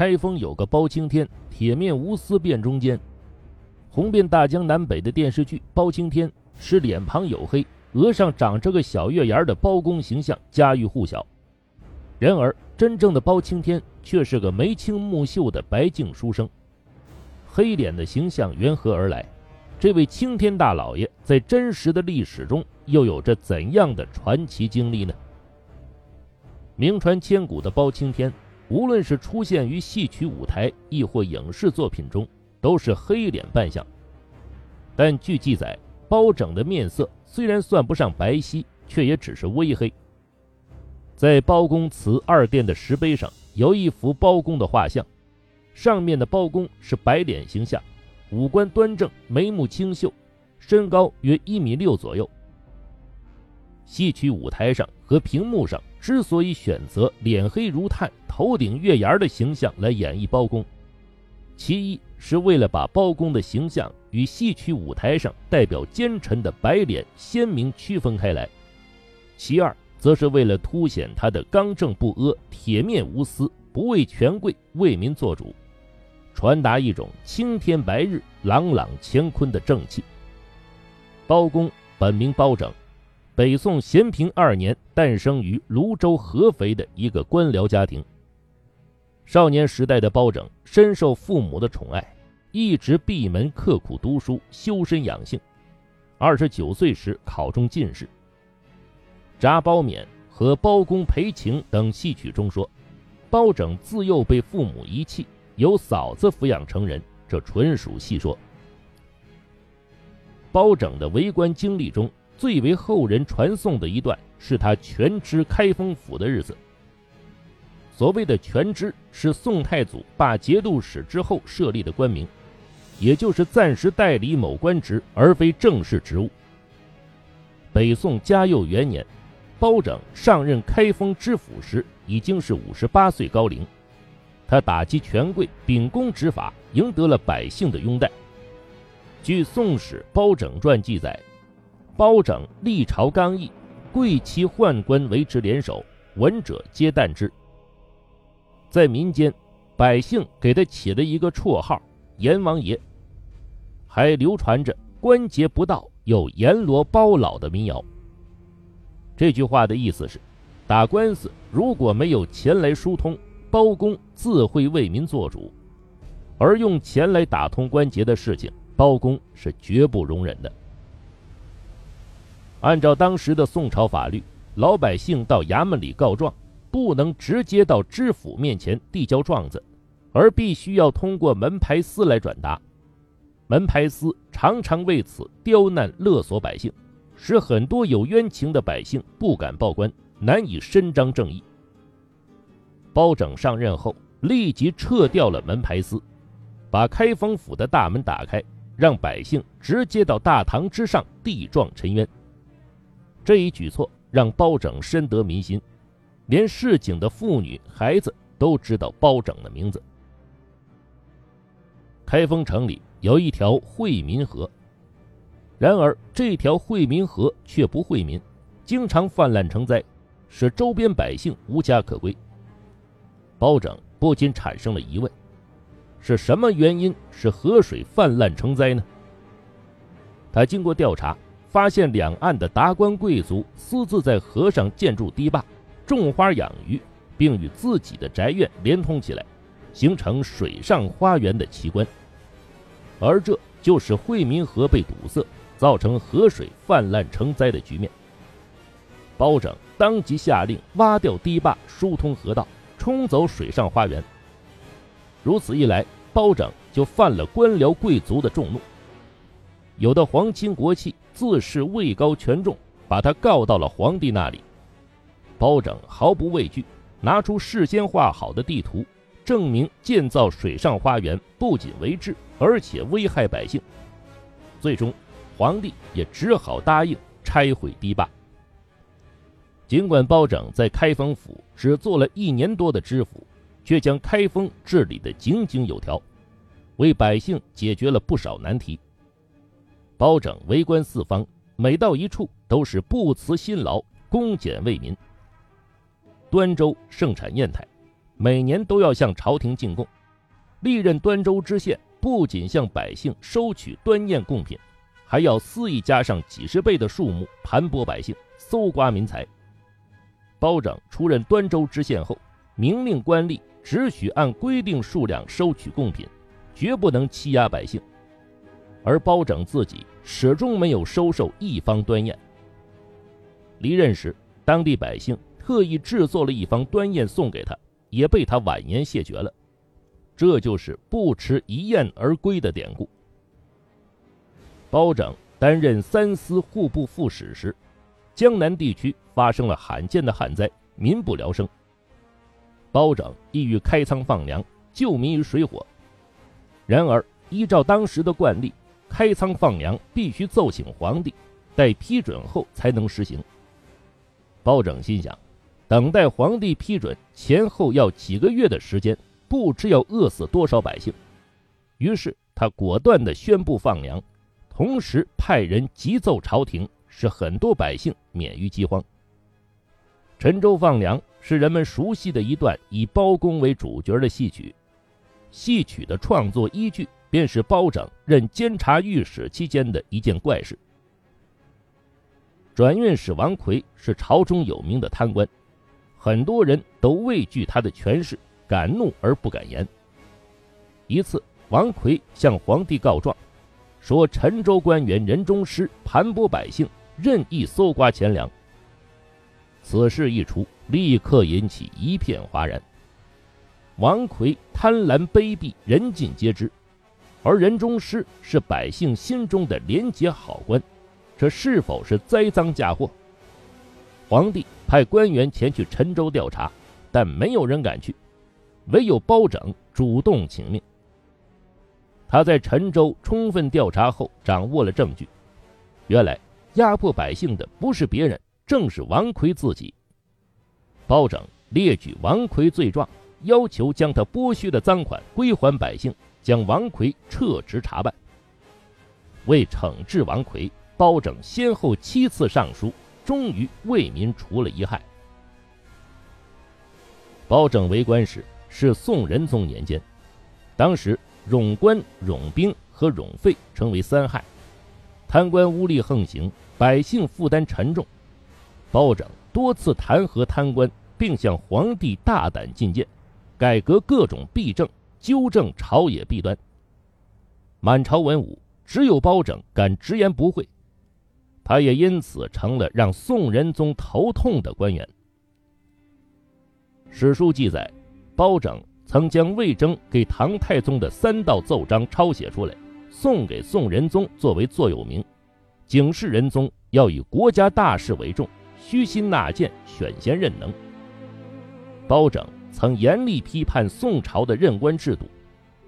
开封有个包青天，铁面无私辨忠奸。红遍大江南北的电视剧《包青天》是脸庞黝黑、额上长着个小月牙的包公形象家喻户晓。然而，真正的包青天却是个眉清目秀的白净书生。黑脸的形象缘何而来？这位青天大老爷在真实的历史中又有着怎样的传奇经历呢？名传千古的包青天。无论是出现于戏曲舞台，亦或影视作品中，都是黑脸扮相。但据记载，包拯的面色虽然算不上白皙，却也只是微黑。在包公祠二殿的石碑上，有一幅包公的画像，上面的包公是白脸形象，五官端正，眉目清秀，身高约一米六左右。戏曲舞台上和屏幕上之所以选择脸黑如炭、头顶月牙的形象来演绎包公，其一是为了把包公的形象与戏曲舞台上代表奸臣的白脸鲜明区分开来；其二则是为了凸显他的刚正不阿、铁面无私、不畏权贵、为民做主，传达一种青天白日、朗朗乾坤的正气。包公本名包拯。北宋咸平二年诞生于泸州合肥的一个官僚家庭。少年时代的包拯深受父母的宠爱，一直闭门刻苦读书，修身养性。二十九岁时考中进士。《札包勉》和《包公赔情》等戏曲中说，包拯自幼被父母遗弃，由嫂子抚养成人，这纯属戏说。包拯的为官经历中。最为后人传颂的一段是他全知开封府的日子。所谓的全知，是宋太祖罢节度使之后设立的官名，也就是暂时代理某官职，而非正式职务。北宋嘉佑元年，包拯上任开封知府时，已经是五十八岁高龄。他打击权贵，秉公执法，赢得了百姓的拥戴。据《宋史·包拯传》记载。包拯历朝刚毅，贵戚宦官为之联手，闻者皆惮之。在民间，百姓给他起了一个绰号“阎王爷”，还流传着“关节不到，有阎罗包老”的民谣。这句话的意思是，打官司如果没有钱来疏通，包公自会为民做主；而用钱来打通关节的事情，包公是绝不容忍的。按照当时的宋朝法律，老百姓到衙门里告状，不能直接到知府面前递交状子，而必须要通过门牌司来转达。门牌司常常为此刁难勒索百姓，使很多有冤情的百姓不敢报官，难以伸张正义。包拯上任后，立即撤掉了门牌司，把开封府的大门打开，让百姓直接到大堂之上递状陈冤。这一举措让包拯深得民心，连市井的妇女孩子都知道包拯的名字。开封城里有一条惠民河，然而这条惠民河却不惠民，经常泛滥成灾，使周边百姓无家可归。包拯不禁产生了疑问：是什么原因使河水泛滥成灾呢？他经过调查。发现两岸的达官贵族私自在河上建筑堤坝、种花养鱼，并与自己的宅院连通起来，形成水上花园的奇观。而这就是惠民河被堵塞，造成河水泛滥成灾的局面。包拯当即下令挖掉堤坝，疏通河道，冲走水上花园。如此一来，包拯就犯了官僚贵族的众怒。有的皇亲国戚自恃位高权重，把他告到了皇帝那里。包拯毫不畏惧，拿出事先画好的地图，证明建造水上花园不仅违制，而且危害百姓。最终，皇帝也只好答应拆毁堤坝。尽管包拯在开封府只做了一年多的知府，却将开封治理得井井有条，为百姓解决了不少难题。包拯为官四方，每到一处都是不辞辛劳，恭俭为民。端州盛产砚台，每年都要向朝廷进贡。历任端州知县不仅向百姓收取端砚贡品，还要肆意加上几十倍的数目盘剥百姓，搜刮民财。包拯出任端州知县后，明令官吏只许按规定数量收取贡品，绝不能欺压百姓。而包拯自己始终没有收受一方端砚。离任时，当地百姓特意制作了一方端砚送给他，也被他婉言谢绝了。这就是“不持一雁而归”的典故。包拯担任三司户部副使时，江南地区发生了罕见的旱灾，民不聊生。包拯意欲开仓放粮，救民于水火。然而，依照当时的惯例，开仓放粮必须奏请皇帝，待批准后才能实行。包拯心想，等待皇帝批准前后要几个月的时间，不知要饿死多少百姓。于是他果断地宣布放粮，同时派人急奏朝廷，使很多百姓免于饥荒。陈州放粮是人们熟悉的一段以包公为主角的戏曲，戏曲的创作依据。便是包拯任监察御史期间的一件怪事。转运使王奎是朝中有名的贪官，很多人都畏惧他的权势，敢怒而不敢言。一次，王奎向皇帝告状，说陈州官员任中师盘剥百姓，任意搜刮钱粮。此事一出，立刻引起一片哗然。王奎贪婪卑鄙，人尽皆知。而任中师是百姓心中的廉洁好官，这是否是栽赃嫁祸？皇帝派官员前去陈州调查，但没有人敢去，唯有包拯主动请命。他在陈州充分调查后，掌握了证据，原来压迫百姓的不是别人，正是王奎自己。包拯列举王奎罪状，要求将他剥削的赃款归还百姓。将王奎撤职查办。为惩治王奎，包拯先后七次上书，终于为民除了一害。包拯为官时是宋仁宗年间，当时冗官、冗兵和冗费成为三害，贪官污吏横行，百姓负担沉重。包拯多次弹劾贪官，并向皇帝大胆进谏，改革各种弊政。纠正朝野弊端。满朝文武只有包拯敢直言不讳，他也因此成了让宋仁宗头痛的官员。史书记载，包拯曾将魏征给唐太宗的三道奏章抄写出来，送给宋仁宗作为座右铭，警示仁宗要以国家大事为重，虚心纳谏，选贤任能。包拯。曾严厉批判宋朝的任官制度，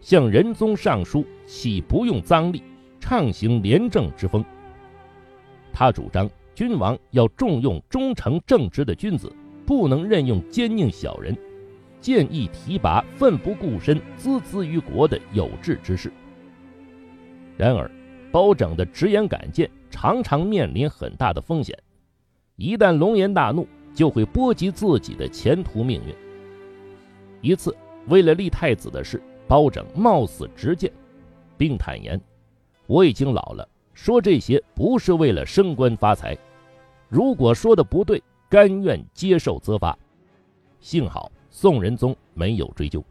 向仁宗上书，岂不用赃吏，畅行廉政之风。他主张君王要重用忠诚正直的君子，不能任用奸佞小人，建议提拔奋不顾身、孜孜于国的有志之士。然而，包拯的直言敢谏常常面临很大的风险，一旦龙颜大怒，就会波及自己的前途命运。一次，为了立太子的事，包拯冒死直谏，并坦言：“我已经老了，说这些不是为了升官发财。如果说的不对，甘愿接受责罚。”幸好宋仁宗没有追究。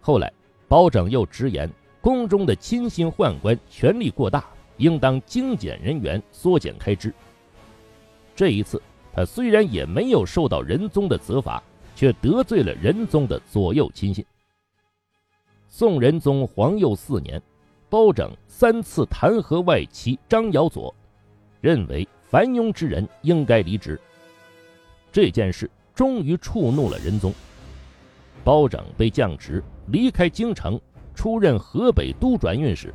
后来，包拯又直言，宫中的亲信宦官权力过大，应当精简人员，缩减开支。这一次，他虽然也没有受到仁宗的责罚。却得罪了仁宗的左右亲信。宋仁宗皇佑四年，包拯三次弹劾外戚张尧佐，认为凡庸之人应该离职。这件事终于触怒了仁宗，包拯被降职，离开京城，出任河北都转运使，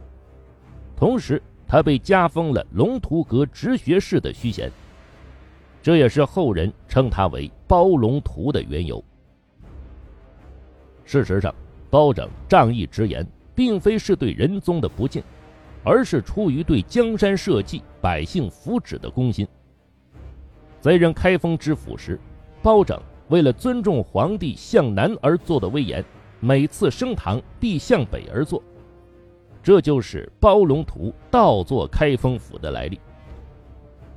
同时他被加封了龙图阁直学士的虚衔。这也是后人称他为包龙图的缘由。事实上，包拯仗义直言，并非是对仁宗的不敬，而是出于对江山社稷、百姓福祉的公心。在任开封知府时，包拯为了尊重皇帝向南而坐的威严，每次升堂必向北而坐。这就是包龙图倒坐开封府的来历。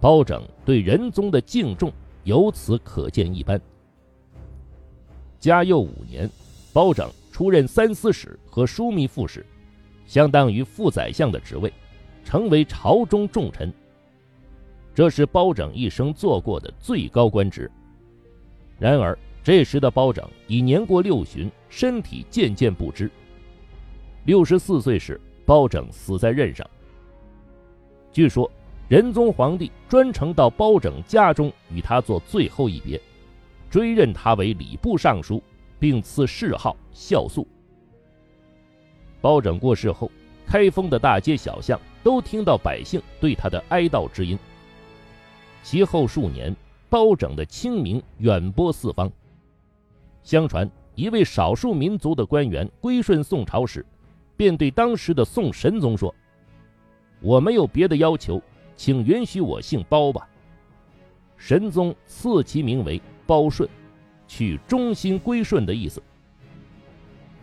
包拯对仁宗的敬重由此可见一斑。嘉佑五年，包拯出任三司使和枢密副使，相当于副宰相的职位，成为朝中重臣。这是包拯一生做过的最高官职。然而，这时的包拯已年过六旬，身体渐渐不支。六十四岁时，包拯死在任上。据说，仁宗皇帝专程到包拯家中与他做最后一别，追认他为礼部尚书，并赐谥号孝肃。包拯过世后，开封的大街小巷都听到百姓对他的哀悼之音。其后数年。包拯的清名远播四方。相传，一位少数民族的官员归顺宋朝时，便对当时的宋神宗说：“我没有别的要求，请允许我姓包吧。”神宗赐其名为包顺，取忠心归顺的意思。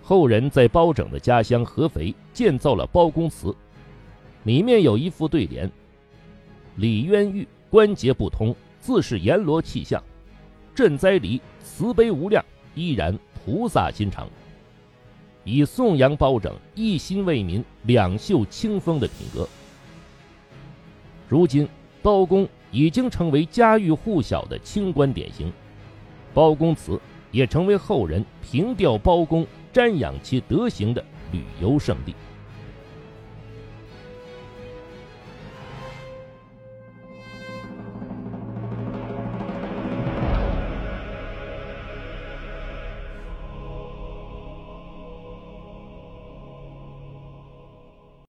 后人在包拯的家乡合肥建造了包公祠，里面有一副对联：“李渊玉关节不通。”自是阎罗气象，赈灾礼慈悲无量，依然菩萨心肠。以颂扬包拯一心为民、两袖清风的品格。如今，包公已经成为家喻户晓的清官典型，包公祠也成为后人凭吊包公、瞻仰其德行的旅游胜地。